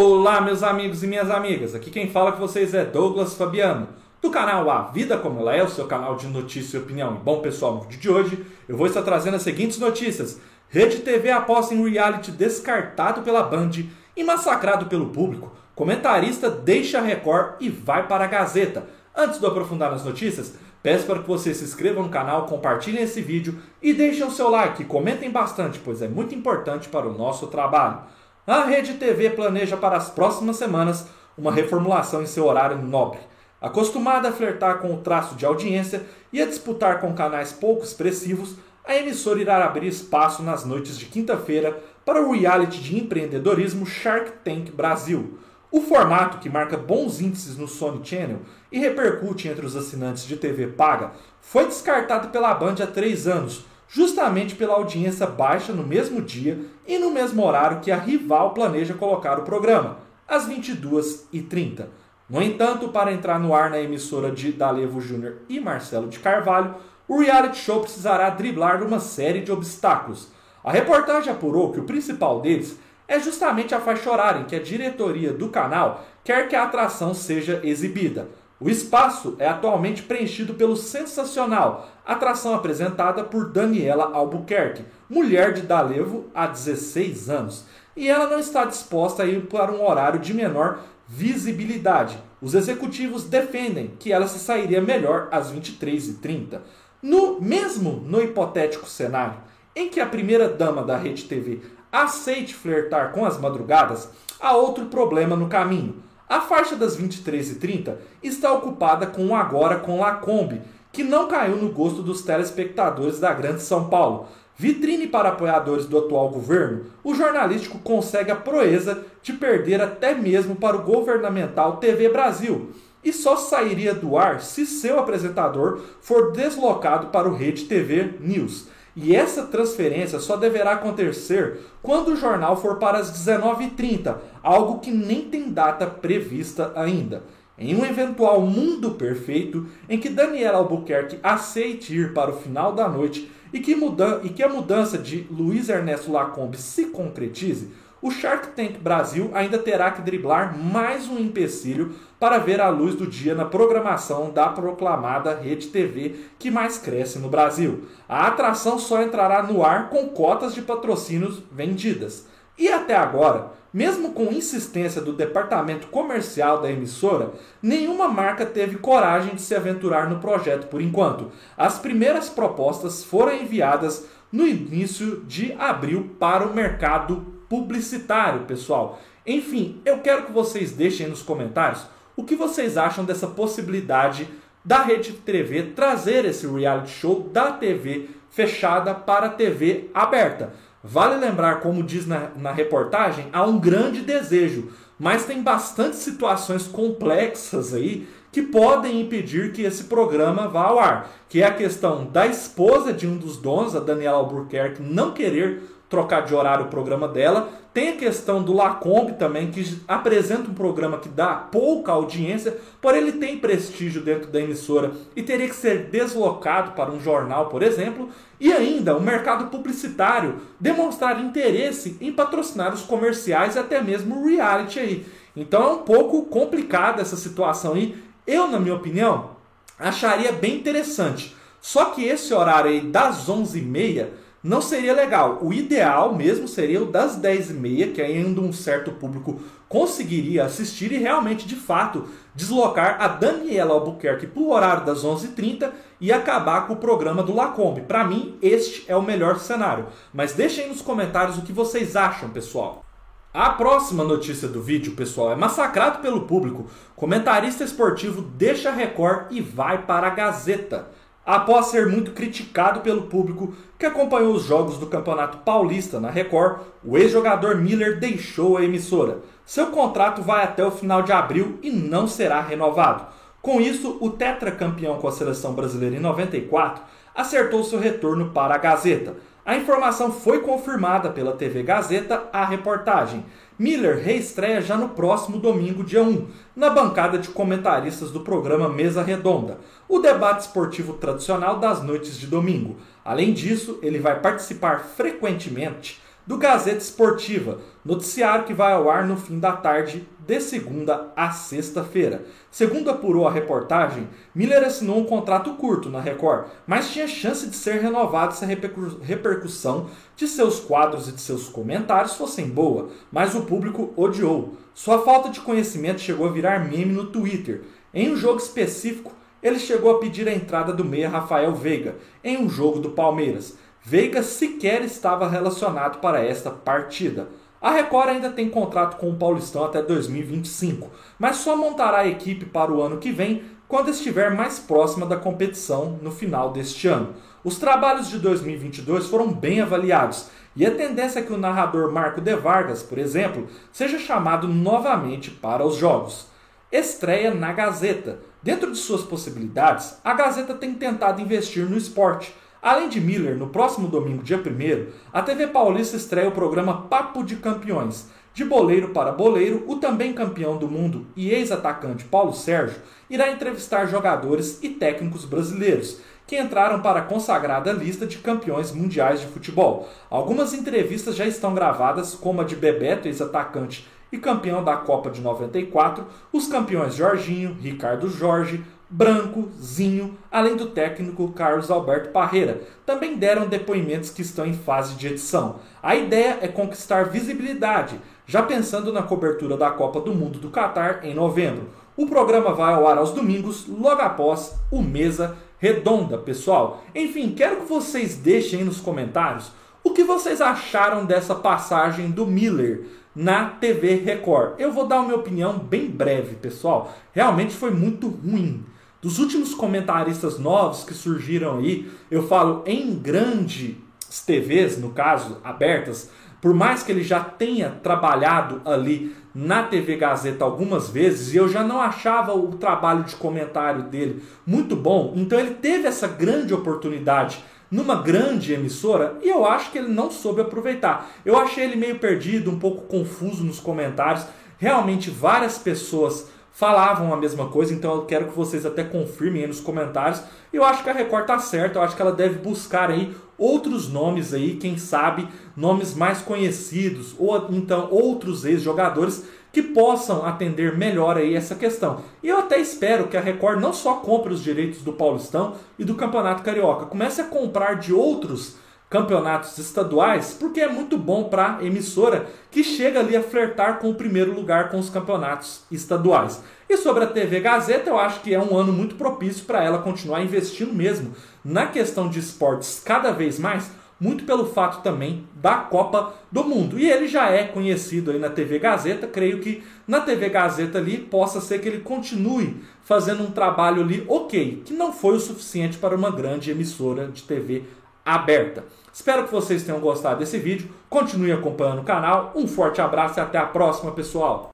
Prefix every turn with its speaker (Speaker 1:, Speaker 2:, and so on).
Speaker 1: Olá, meus amigos e minhas amigas. Aqui quem fala com vocês é Douglas Fabiano, do canal A Vida Como Ela É, o seu canal de notícia e opinião. Bom, pessoal, no vídeo de hoje eu vou estar trazendo as seguintes notícias. Rede TV aposta em reality descartado pela Band e massacrado pelo público. Comentarista deixa a Record e vai para a Gazeta. Antes de eu aprofundar nas notícias, peço para que vocês se inscrevam no canal, compartilhem esse vídeo e deixem o seu like, comentem bastante, pois é muito importante para o nosso trabalho. A Rede TV planeja para as próximas semanas uma reformulação em seu horário nobre. Acostumada a flertar com o traço de audiência e a disputar com canais pouco expressivos, a emissora irá abrir espaço nas noites de quinta-feira para o reality de empreendedorismo Shark Tank Brasil. O formato, que marca bons índices no Sony Channel e repercute entre os assinantes de TV paga, foi descartado pela Band há três anos, justamente pela audiência baixa no mesmo dia e no mesmo horário que a rival planeja colocar o programa, às 22h30. No entanto, para entrar no ar na emissora de Dalevo Júnior e Marcelo de Carvalho, o reality show precisará driblar uma série de obstáculos. A reportagem apurou que o principal deles é justamente a faixa horária em que a diretoria do canal quer que a atração seja exibida. O espaço é atualmente preenchido pelo sensacional atração apresentada por Daniela Albuquerque, mulher de Dalevo há 16 anos, e ela não está disposta a ir para um horário de menor visibilidade. Os executivos defendem que ela se sairia melhor às 23h30. No mesmo no hipotético cenário em que a primeira dama da Rede TV aceite flertar com as madrugadas, há outro problema no caminho. A faixa das 23h30 está ocupada com o Agora com Lacombe, que não caiu no gosto dos telespectadores da Grande São Paulo. Vitrine para apoiadores do atual governo, o jornalístico consegue a proeza de perder até mesmo para o governamental TV Brasil. E só sairia do ar se seu apresentador for deslocado para o Rede TV News. E essa transferência só deverá acontecer quando o jornal for para as 19h30, algo que nem tem data prevista ainda. Em um eventual mundo perfeito em que Daniela Albuquerque aceite ir para o final da noite e que, muda e que a mudança de Luiz Ernesto Lacombe se concretize, o Shark Tank Brasil ainda terá que driblar mais um empecilho para ver a luz do dia na programação da proclamada Rede TV que mais cresce no Brasil. A atração só entrará no ar com cotas de patrocínios vendidas. E até agora, mesmo com insistência do departamento comercial da emissora, nenhuma marca teve coragem de se aventurar no projeto por enquanto. As primeiras propostas foram enviadas no início de abril para o mercado publicitário, pessoal. Enfim, eu quero que vocês deixem nos comentários o que vocês acham dessa possibilidade da Rede TV trazer esse reality show da TV fechada para a TV aberta. Vale lembrar, como diz na, na reportagem, há um grande desejo, mas tem bastante situações complexas aí que podem impedir que esse programa vá ao ar, que é a questão da esposa de um dos donos, a Daniela Albuquerque, não querer trocar de horário o programa dela. Tem a questão do Lacombe também, que apresenta um programa que dá pouca audiência, porém ele tem prestígio dentro da emissora e teria que ser deslocado para um jornal, por exemplo. E ainda o mercado publicitário demonstrar interesse em patrocinar os comerciais e até mesmo o reality aí. Então é um pouco complicada essa situação aí. Eu, na minha opinião, acharia bem interessante. Só que esse horário aí das 11h30 não seria legal. O ideal mesmo seria o das 10h30, que ainda um certo público conseguiria assistir e realmente, de fato, deslocar a Daniela Albuquerque para o horário das 11h30 e acabar com o programa do Lacombe. Para mim, este é o melhor cenário. Mas deixem nos comentários o que vocês acham, pessoal. A próxima notícia do vídeo, pessoal, é massacrado pelo público. Comentarista esportivo deixa a Record e vai para a Gazeta após ser muito criticado pelo público que acompanhou os jogos do Campeonato Paulista na Record, o ex-jogador Miller deixou a emissora. Seu contrato vai até o final de abril e não será renovado. Com isso, o tetracampeão com a seleção brasileira em 94 acertou seu retorno para a Gazeta. A informação foi confirmada pela TV Gazeta à reportagem. Miller reestreia já no próximo domingo, dia 1, na bancada de comentaristas do programa Mesa Redonda, o debate esportivo tradicional das noites de domingo. Além disso, ele vai participar frequentemente do Gazeta Esportiva, noticiário que vai ao ar no fim da tarde de segunda a sexta-feira. Segundo apurou a reportagem, Miller assinou um contrato curto na Record, mas tinha chance de ser renovado se a repercussão de seus quadros e de seus comentários fossem boa, mas o público odiou. Sua falta de conhecimento chegou a virar meme no Twitter. Em um jogo específico, ele chegou a pedir a entrada do meia Rafael Veiga em um jogo do Palmeiras. Veiga sequer estava relacionado para esta partida. A Record ainda tem contrato com o Paulistão até 2025, mas só montará a equipe para o ano que vem quando estiver mais próxima da competição no final deste ano. Os trabalhos de 2022 foram bem avaliados e a tendência é que o narrador Marco De Vargas, por exemplo, seja chamado novamente para os jogos. Estreia na Gazeta. Dentro de suas possibilidades, a Gazeta tem tentado investir no esporte. Além de Miller, no próximo domingo, dia 1, a TV Paulista estreia o programa Papo de Campeões. De boleiro para boleiro, o também campeão do mundo e ex-atacante Paulo Sérgio irá entrevistar jogadores e técnicos brasileiros que entraram para a consagrada lista de campeões mundiais de futebol. Algumas entrevistas já estão gravadas, como a de Bebeto, ex-atacante e campeão da Copa de 94, os campeões Jorginho, Ricardo Jorge, Branco, Zinho, além do técnico Carlos Alberto Parreira, também deram depoimentos que estão em fase de edição. A ideia é conquistar visibilidade, já pensando na cobertura da Copa do Mundo do Catar em novembro. O programa vai ao ar aos domingos, logo após o Mesa Redonda, pessoal. Enfim, quero que vocês deixem nos comentários o que vocês acharam dessa passagem do Miller na TV Record. Eu vou dar uma opinião bem breve, pessoal. Realmente foi muito ruim. Dos últimos comentaristas novos que surgiram aí, eu falo em grandes TVs, no caso, abertas, por mais que ele já tenha trabalhado ali na TV Gazeta algumas vezes, e eu já não achava o trabalho de comentário dele muito bom, então ele teve essa grande oportunidade numa grande emissora e eu acho que ele não soube aproveitar. Eu achei ele meio perdido, um pouco confuso nos comentários. Realmente várias pessoas falavam a mesma coisa, então eu quero que vocês até confirmem aí nos comentários. Eu acho que a Record tá certa, eu acho que ela deve buscar aí outros nomes aí, quem sabe nomes mais conhecidos ou então outros ex-jogadores que possam atender melhor aí essa questão. E eu até espero que a Record não só compre os direitos do Paulistão e do Campeonato Carioca, comece a comprar de outros campeonatos estaduais, porque é muito bom para emissora que chega ali a flertar com o primeiro lugar com os campeonatos estaduais. E sobre a TV Gazeta, eu acho que é um ano muito propício para ela continuar investindo mesmo na questão de esportes cada vez mais, muito pelo fato também da Copa do Mundo. E ele já é conhecido aí na TV Gazeta, creio que na TV Gazeta ali possa ser que ele continue fazendo um trabalho ali ok, que não foi o suficiente para uma grande emissora de TV aberta. Espero que vocês tenham gostado desse vídeo, continue acompanhando o canal, um forte abraço e até a próxima, pessoal!